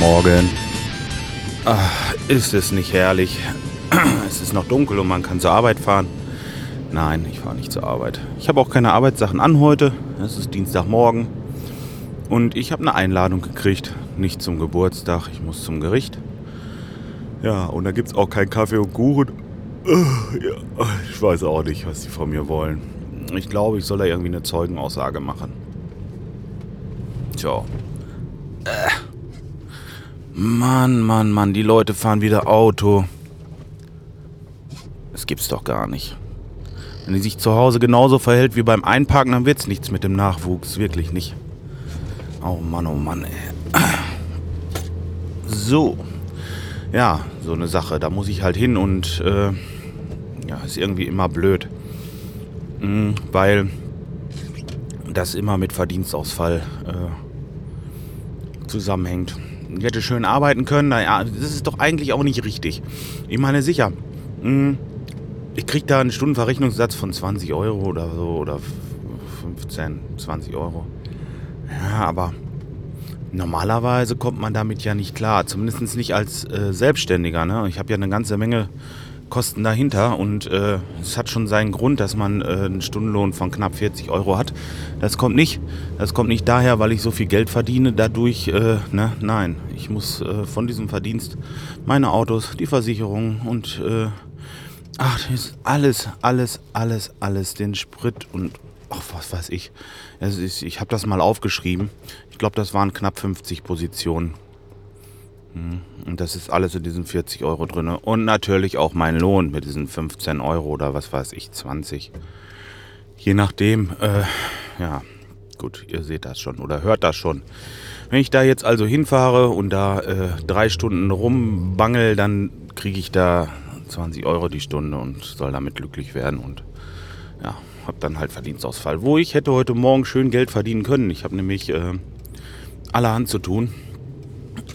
Morgen. Ach, ist es nicht herrlich? Es ist noch dunkel und man kann zur Arbeit fahren. Nein, ich fahre nicht zur Arbeit. Ich habe auch keine Arbeitssachen an heute. Es ist Dienstagmorgen. Und ich habe eine Einladung gekriegt. Nicht zum Geburtstag, ich muss zum Gericht. Ja, und da gibt es auch keinen Kaffee und Kuchen. Ja, ich weiß auch nicht, was die von mir wollen. Ich glaube, ich soll da irgendwie eine Zeugenaussage machen. Tja. Äh. Mann, Mann, Mann, die Leute fahren wieder Auto. Das gibt's doch gar nicht. Wenn die sich zu Hause genauso verhält wie beim Einparken, dann wird's nichts mit dem Nachwuchs. Wirklich nicht. Oh Mann, oh Mann, ey. So. Ja, so eine Sache. Da muss ich halt hin und äh, ja, ist irgendwie immer blöd. Mhm, weil das immer mit Verdienstausfall äh, zusammenhängt. Ich hätte schön arbeiten können, naja, das ist doch eigentlich auch nicht richtig. Ich meine, sicher, mh, ich kriege da einen Stundenverrechnungssatz von 20 Euro oder so, oder 15, 20 Euro. Ja, aber normalerweise kommt man damit ja nicht klar, zumindest nicht als äh, Selbstständiger. Ne? Ich habe ja eine ganze Menge Kosten dahinter und äh, es hat schon seinen Grund, dass man äh, einen Stundenlohn von knapp 40 Euro hat. Das kommt nicht, das kommt nicht daher, weil ich so viel Geld verdiene. Dadurch, äh, ne, nein, ich muss äh, von diesem Verdienst meine Autos, die Versicherung und äh, ach, alles, alles, alles, alles, den Sprit und ach, was weiß ich. Es ist, ich habe das mal aufgeschrieben. Ich glaube, das waren knapp 50 Positionen. Hm, Und das ist alles in diesen 40 Euro drin. Und natürlich auch mein Lohn mit diesen 15 Euro oder was weiß ich, 20. Je nachdem, äh, ja, gut, ihr seht das schon oder hört das schon. Wenn ich da jetzt also hinfahre und da äh, drei Stunden rumbangel, dann kriege ich da 20 Euro die Stunde und soll damit glücklich werden und ja, habe dann halt Verdienstausfall. Wo ich hätte heute Morgen schön Geld verdienen können. Ich habe nämlich äh, allerhand zu tun.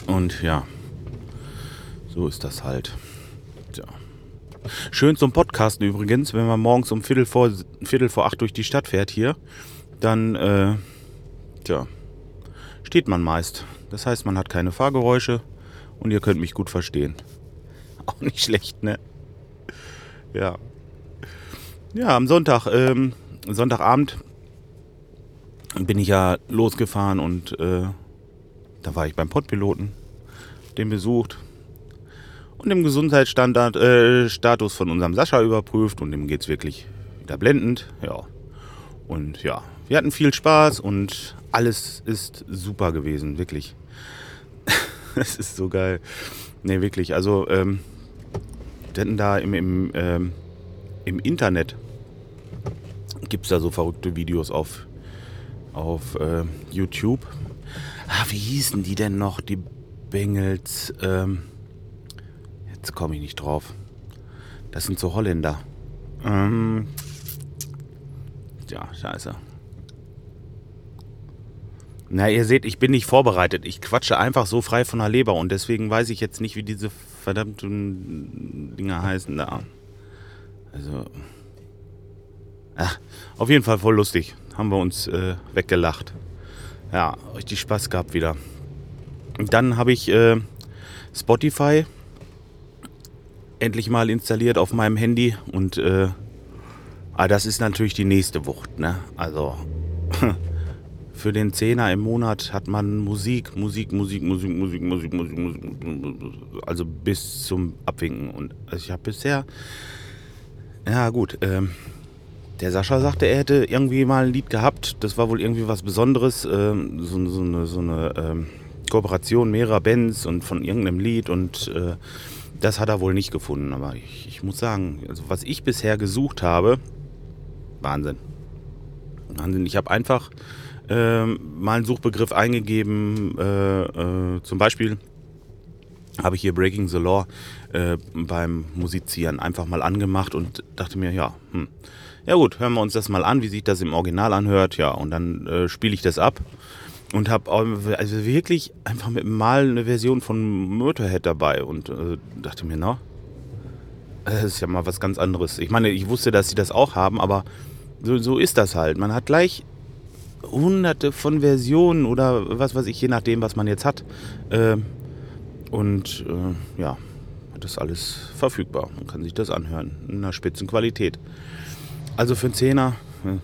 Und ja, so ist das halt. Tja. Schön zum Podcasten übrigens, wenn man morgens um Viertel vor, Viertel vor acht durch die Stadt fährt hier, dann äh, tja, steht man meist. Das heißt, man hat keine Fahrgeräusche und ihr könnt mich gut verstehen. Auch nicht schlecht, ne? Ja. Ja, am Sonntag, ähm, Sonntagabend bin ich ja losgefahren und äh, da war ich beim Pottpiloten, den besucht und den Gesundheitsstandard äh, von unserem Sascha überprüft und dem geht's wirklich wieder blendend. Ja. Und ja, wir hatten viel Spaß und alles ist super gewesen, wirklich. Es ist so geil. Ne, wirklich. Also, ähm, wir hatten da im, im, ähm, im Internet gibt es da so verrückte Videos auf, auf äh, YouTube. Ah, wie hießen die denn noch, die Bengels? Ähm, jetzt komme ich nicht drauf. Das sind so Holländer. Ähm, ja, scheiße. Na, ihr seht, ich bin nicht vorbereitet. Ich quatsche einfach so frei von der Leber und deswegen weiß ich jetzt nicht, wie diese verdammten Dinger heißen da. Also. Ach, auf jeden Fall voll lustig. Haben wir uns äh, weggelacht. Ja, richtig Spaß gehabt wieder. Und dann habe ich äh, Spotify endlich mal installiert auf meinem Handy und äh, ah, das ist natürlich die nächste Wucht. Ne? Also für den Zehner im Monat hat man Musik, Musik, Musik, Musik, Musik, Musik, Musik, Musik, also bis zum Abwinken. Und also ich habe bisher, ja gut, ähm, der Sascha sagte, er hätte irgendwie mal ein Lied gehabt. Das war wohl irgendwie was Besonderes, ähm, so, so eine, so eine ähm, Kooperation mehrerer Bands und von irgendeinem Lied und äh, das hat er wohl nicht gefunden. Aber ich, ich muss sagen, also was ich bisher gesucht habe, Wahnsinn. Wahnsinn. Ich habe einfach ähm, mal einen Suchbegriff eingegeben. Äh, äh, zum Beispiel habe ich hier Breaking the Law äh, beim Musizieren einfach mal angemacht und dachte mir, ja, hm, ja gut, hören wir uns das mal an, wie sich das im Original anhört. Ja, und dann äh, spiele ich das ab und habe also wirklich einfach mit mal eine Version von Motorhead dabei und äh, dachte mir, na, das ist ja mal was ganz anderes. Ich meine, ich wusste, dass sie das auch haben, aber so, so ist das halt. Man hat gleich hunderte von Versionen oder was weiß ich, je nachdem, was man jetzt hat. Äh, und äh, ja, das ist alles verfügbar. Man kann sich das anhören in einer Spitzenqualität. Also für einen Zehner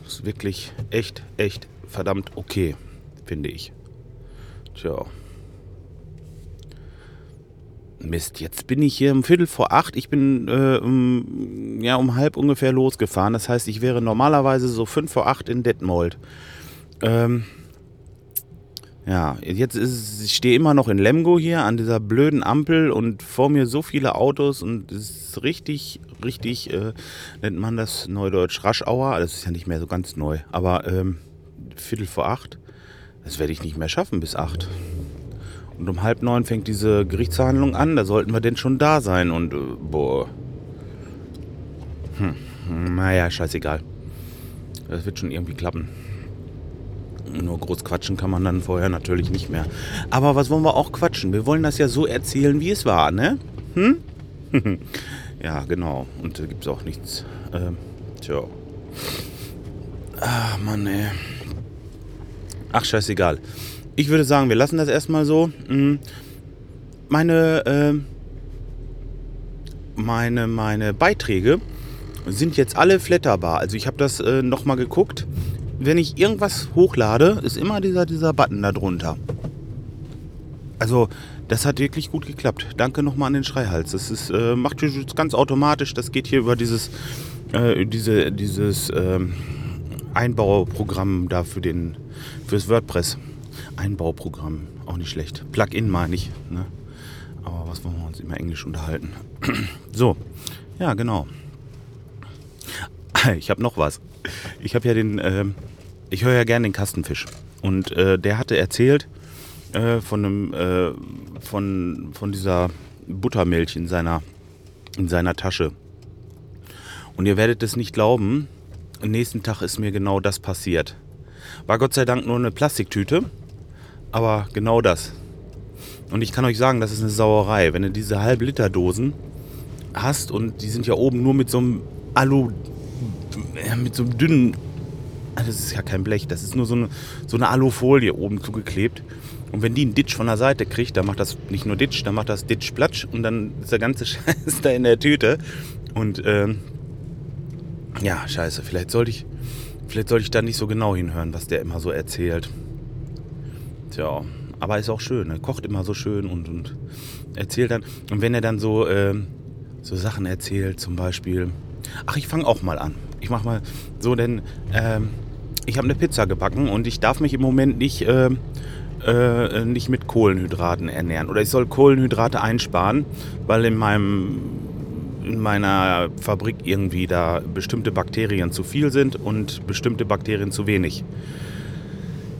ist wirklich echt, echt verdammt okay, finde ich. Tja. Mist, jetzt bin ich hier um Viertel vor acht. Ich bin äh, um, ja, um halb ungefähr losgefahren. Das heißt, ich wäre normalerweise so fünf vor acht in Detmold. Ähm, ja, jetzt ist ich stehe immer noch in Lemgo hier an dieser blöden Ampel und vor mir so viele Autos und es ist richtig, richtig, äh, nennt man das Neudeutsch Raschauer. Das ist ja nicht mehr so ganz neu, aber ähm, Viertel vor acht, das werde ich nicht mehr schaffen bis acht. Und um halb neun fängt diese Gerichtsverhandlung an. Da sollten wir denn schon da sein. Und äh, boah. Hm. Naja, scheißegal. Das wird schon irgendwie klappen. Nur groß quatschen kann man dann vorher natürlich nicht mehr. Aber was wollen wir auch quatschen? Wir wollen das ja so erzählen, wie es war, ne? Hm? ja, genau. Und da gibt es auch nichts. Ähm, tja. Ach, Mann, ey. Ach, scheißegal. Ich würde sagen, wir lassen das erstmal so. Hm. Meine, äh, meine, meine Beiträge sind jetzt alle flatterbar. Also ich habe das äh, nochmal geguckt. Wenn ich irgendwas hochlade, ist immer dieser, dieser Button da drunter. Also das hat wirklich gut geklappt. Danke nochmal an den Schreihals. Das ist, äh, macht ganz automatisch. Das geht hier über dieses, äh, diese, dieses ähm, Einbauprogramm da für den, fürs WordPress. Einbauprogramm, auch nicht schlecht. Plugin meine ich. Ne? Aber was wollen wir uns immer Englisch unterhalten? so, ja, genau. Ich habe noch was. Ich habe ja den, äh, ich höre ja gerne den Kastenfisch. Und äh, der hatte erzählt äh, von einem, äh, von, von dieser Buttermilch in seiner, in seiner Tasche. Und ihr werdet es nicht glauben, am nächsten Tag ist mir genau das passiert. War Gott sei Dank nur eine Plastiktüte, aber genau das. Und ich kann euch sagen, das ist eine Sauerei. Wenn du diese Halb-Liter-Dosen hast und die sind ja oben nur mit so einem Alu, mit so einem dünnen, ah, das ist ja kein Blech, das ist nur so eine, so eine Alufolie oben zugeklebt. Und wenn die einen Ditch von der Seite kriegt, dann macht das nicht nur Ditch, dann macht das Ditch Platsch und dann ist der ganze Scheiß da in der Tüte. Und ähm, ja, scheiße, vielleicht sollte ich, vielleicht sollte ich da nicht so genau hinhören, was der immer so erzählt. Tja, aber ist auch schön. Er kocht immer so schön und, und erzählt dann. Und wenn er dann so, äh, so Sachen erzählt, zum Beispiel. Ach, ich fange auch mal an. Ich mache mal so, denn äh, ich habe eine Pizza gebacken und ich darf mich im Moment nicht, äh, äh, nicht mit Kohlenhydraten ernähren. Oder ich soll Kohlenhydrate einsparen, weil in meinem in meiner Fabrik irgendwie da bestimmte Bakterien zu viel sind und bestimmte Bakterien zu wenig.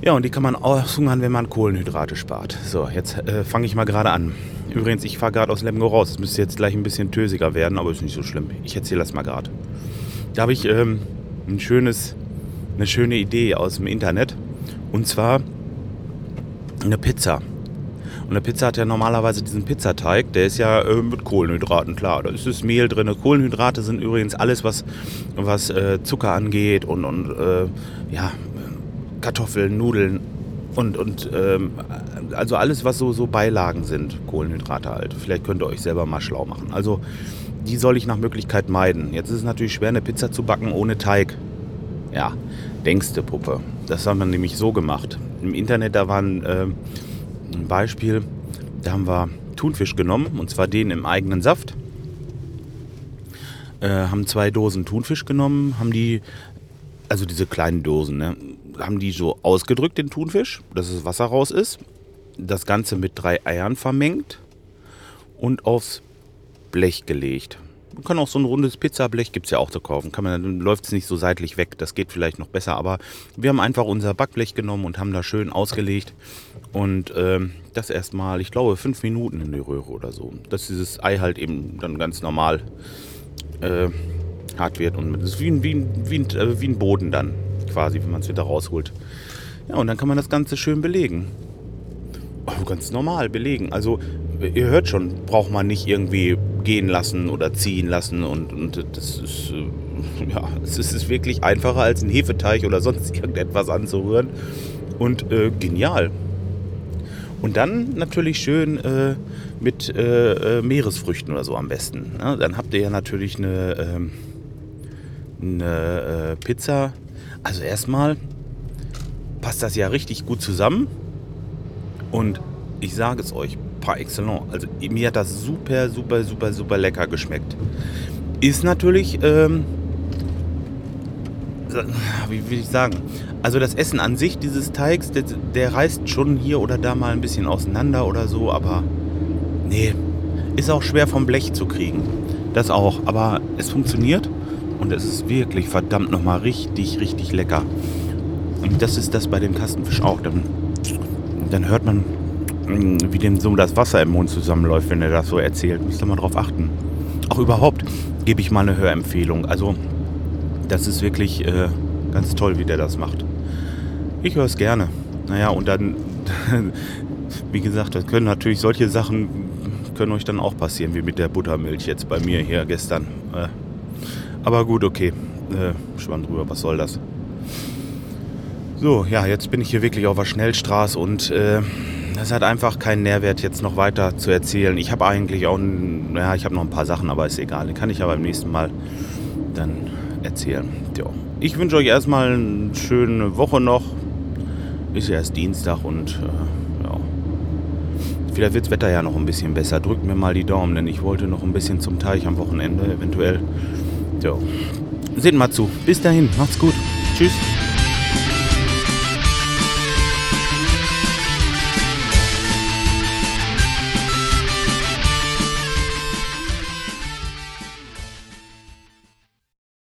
Ja, und die kann man aushungern, wenn man Kohlenhydrate spart. So, jetzt äh, fange ich mal gerade an. Übrigens, ich fahre gerade aus Lemgo raus. Es müsste jetzt gleich ein bisschen tösiger werden, aber ist nicht so schlimm. Ich erzähle das mal gerade. Da habe ich ähm, ein schönes, eine schöne Idee aus dem Internet. Und zwar eine Pizza. Und eine Pizza hat ja normalerweise diesen Pizzateig, der ist ja äh, mit Kohlenhydraten, klar. Da ist das Mehl drin. Kohlenhydrate sind übrigens alles, was, was äh, Zucker angeht und, und äh, ja, Kartoffeln, Nudeln und, und ähm, also alles, was so, so Beilagen sind, Kohlenhydrate halt. Vielleicht könnt ihr euch selber mal schlau machen. Also die soll ich nach Möglichkeit meiden. Jetzt ist es natürlich schwer, eine Pizza zu backen ohne Teig. Ja, denkste Puppe. Das haben wir nämlich so gemacht. Im Internet, da war ein, äh, ein Beispiel, da haben wir Thunfisch genommen, und zwar den im eigenen Saft. Äh, haben zwei Dosen Thunfisch genommen, haben die, also diese kleinen Dosen, ne, haben die so ausgedrückt, den Thunfisch, dass das Wasser raus ist. Das Ganze mit drei Eiern vermengt und aufs Blech gelegt. Man kann auch so ein rundes Pizzablech, gibt es ja auch zu kaufen. Kann man, dann läuft es nicht so seitlich weg. Das geht vielleicht noch besser. Aber wir haben einfach unser Backblech genommen und haben da schön ausgelegt. Und ähm, das erstmal, ich glaube, fünf Minuten in die Röhre oder so. Dass dieses Ei halt eben dann ganz normal äh, hart wird. Und es ist wie ein, wie, ein, wie, ein, äh, wie ein Boden dann quasi, wenn man es wieder rausholt. Ja, und dann kann man das Ganze schön belegen. Oh, ganz normal belegen. Also ihr hört schon, braucht man nicht irgendwie gehen lassen oder ziehen lassen und, und das ist, äh, ja, es ist wirklich einfacher als ein Hefeteig oder sonst irgendetwas anzurühren und äh, genial. Und dann natürlich schön äh, mit äh, äh Meeresfrüchten oder so am besten. Ne? Dann habt ihr ja natürlich eine, ähm, eine äh, Pizza. Also erstmal passt das ja richtig gut zusammen. Und ich sage es euch, par excellence. Also mir hat das super, super, super, super lecker geschmeckt. Ist natürlich, ähm, wie will ich sagen, also das Essen an sich dieses Teigs, der, der, reißt schon hier oder da mal ein bisschen auseinander oder so, aber nee, ist auch schwer vom Blech zu kriegen. Das auch, aber es funktioniert und es ist wirklich verdammt nochmal richtig, richtig lecker. Und das ist das bei dem Kastenfisch auch. Dann, dann hört man wie dem so das Wasser im Mund zusammenläuft, wenn er das so erzählt. Müsst ihr mal drauf achten. Auch überhaupt gebe ich mal eine Hörempfehlung. Also, das ist wirklich äh, ganz toll, wie der das macht. Ich höre es gerne. Naja, und dann, wie gesagt, das können natürlich solche Sachen, können euch dann auch passieren, wie mit der Buttermilch jetzt bei mir hier gestern. Äh, aber gut, okay. Äh, Schwamm drüber, was soll das? So, ja, jetzt bin ich hier wirklich auf der Schnellstraße und äh, das hat einfach keinen Nährwert, jetzt noch weiter zu erzählen. Ich habe eigentlich auch, ja, ich habe noch ein paar Sachen, aber ist egal. Die kann ich aber beim nächsten Mal dann erzählen. Jo. Ich wünsche euch erstmal eine schöne Woche noch. Ist ja erst Dienstag und äh, ja. Vielleicht wird das Wetter ja noch ein bisschen besser. Drückt mir mal die Daumen, denn ich wollte noch ein bisschen zum Teich am Wochenende eventuell. Jo. Seht mal zu. Bis dahin. Macht's gut. Tschüss.